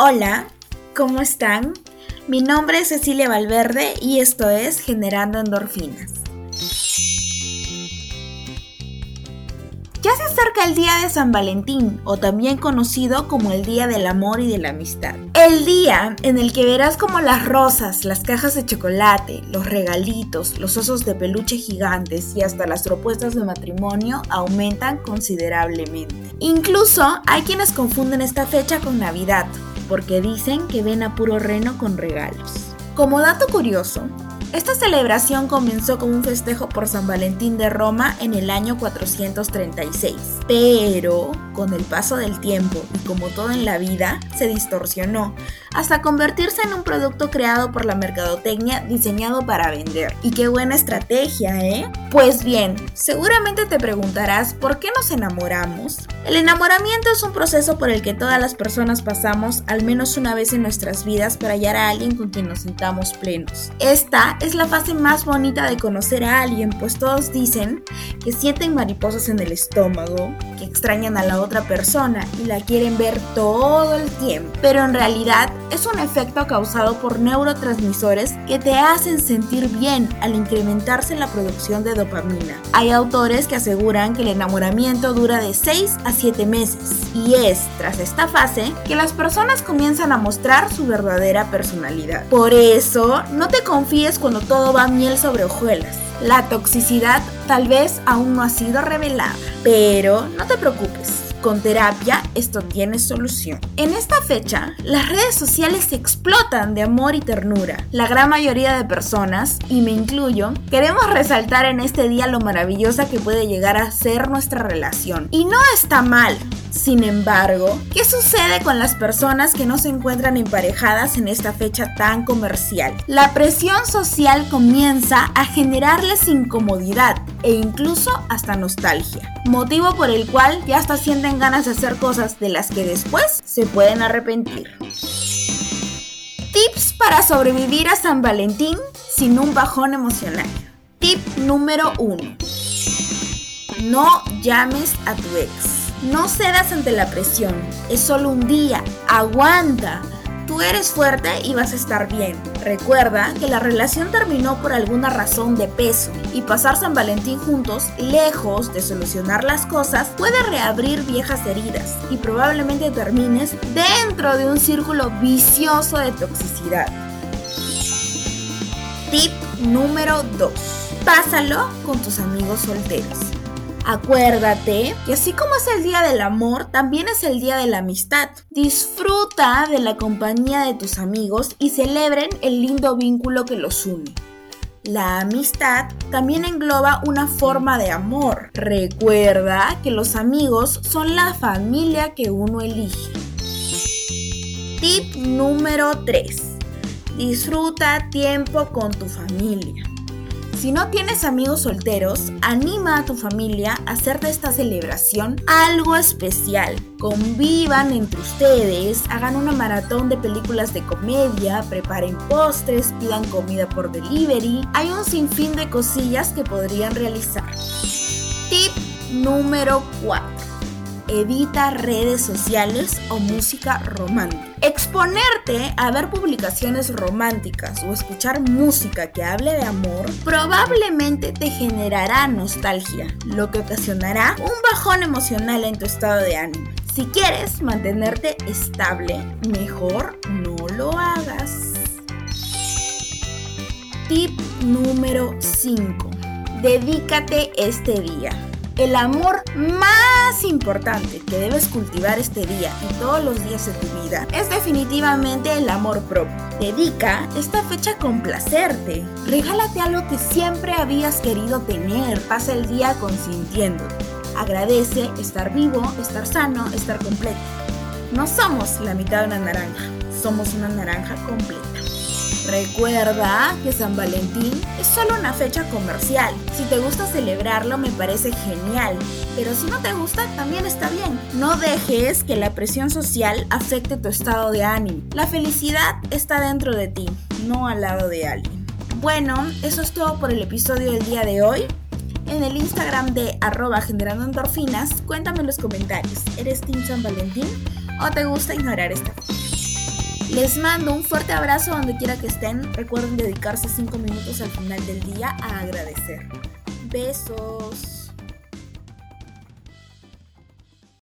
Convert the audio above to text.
Hola, ¿cómo están? Mi nombre es Cecilia Valverde y esto es Generando Endorfinas. Ya se acerca el día de San Valentín, o también conocido como el Día del Amor y de la Amistad. El día en el que verás como las rosas, las cajas de chocolate, los regalitos, los osos de peluche gigantes y hasta las propuestas de matrimonio aumentan considerablemente. Incluso hay quienes confunden esta fecha con Navidad, porque dicen que ven a puro reno con regalos. Como dato curioso, esta celebración comenzó como un festejo por San Valentín de Roma en el año 436, pero con el paso del tiempo y como todo en la vida, se distorsionó hasta convertirse en un producto creado por la mercadotecnia diseñado para vender. Y qué buena estrategia, ¿eh? Pues bien, seguramente te preguntarás por qué nos enamoramos. El enamoramiento es un proceso por el que todas las personas pasamos al menos una vez en nuestras vidas para hallar a alguien con quien nos sintamos plenos. Esta es la fase más bonita de conocer a alguien, pues todos dicen que sienten mariposas en el estómago, que extrañan a la otra persona y la quieren ver todo el tiempo. Pero en realidad es un efecto causado por neurotransmisores que te hacen sentir bien al incrementarse la producción de dopamina. Hay autores que aseguran que el enamoramiento dura de 6 a 7 meses y es tras esta fase que las personas comienzan a mostrar su verdadera personalidad. Por eso, no te confíes cuando todo va miel sobre hojuelas. La toxicidad tal vez aún no ha sido revelada, pero no te preocupes. Con terapia esto tiene solución. En esta fecha, las redes sociales explotan de amor y ternura. La gran mayoría de personas, y me incluyo, queremos resaltar en este día lo maravillosa que puede llegar a ser nuestra relación. Y no está mal, sin embargo, ¿qué sucede con las personas que no se encuentran emparejadas en esta fecha tan comercial? La presión social comienza a generarles incomodidad e incluso hasta nostalgia, motivo por el cual ya hasta sienten ganas de hacer cosas de las que después se pueden arrepentir. Tips para sobrevivir a San Valentín sin un bajón emocional. Tip número 1. No llames a tu ex. No cedas ante la presión, es solo un día, aguanta. Tú eres fuerte y vas a estar bien. Recuerda que la relación terminó por alguna razón de peso y pasar San Valentín juntos, lejos de solucionar las cosas, puede reabrir viejas heridas y probablemente termines dentro de un círculo vicioso de toxicidad. Tip número 2. Pásalo con tus amigos solteros. Acuérdate que así como es el día del amor, también es el día de la amistad. Disfruta de la compañía de tus amigos y celebren el lindo vínculo que los une. La amistad también engloba una forma de amor. Recuerda que los amigos son la familia que uno elige. Tip número 3. Disfruta tiempo con tu familia. Si no tienes amigos solteros, anima a tu familia a hacer de esta celebración algo especial. Convivan entre ustedes, hagan una maratón de películas de comedia, preparen postres, pidan comida por delivery. Hay un sinfín de cosillas que podrían realizar. Tip número 4 evita redes sociales o música romántica. Exponerte a ver publicaciones románticas o escuchar música que hable de amor probablemente te generará nostalgia, lo que ocasionará un bajón emocional en tu estado de ánimo. Si quieres mantenerte estable, mejor no lo hagas. Tip número 5. Dedícate este día. El amor más importante que debes cultivar este día y todos los días de tu vida es definitivamente el amor propio. Dedica esta fecha a complacerte. Regálate algo que siempre habías querido tener. Pasa el día consintiéndote. Agradece estar vivo, estar sano, estar completo. No somos la mitad de una naranja, somos una naranja completa. Recuerda que San Valentín es solo una fecha comercial. Si te gusta celebrarlo me parece genial, pero si no te gusta también está bien. No dejes que la presión social afecte tu estado de ánimo. La felicidad está dentro de ti, no al lado de alguien. Bueno, eso es todo por el episodio del día de hoy. En el Instagram de arroba generando endorfinas, cuéntame en los comentarios, ¿eres Team San Valentín o te gusta ignorar esta? Les mando un fuerte abrazo donde quiera que estén. Recuerden dedicarse 5 minutos al final del día a agradecer. Besos.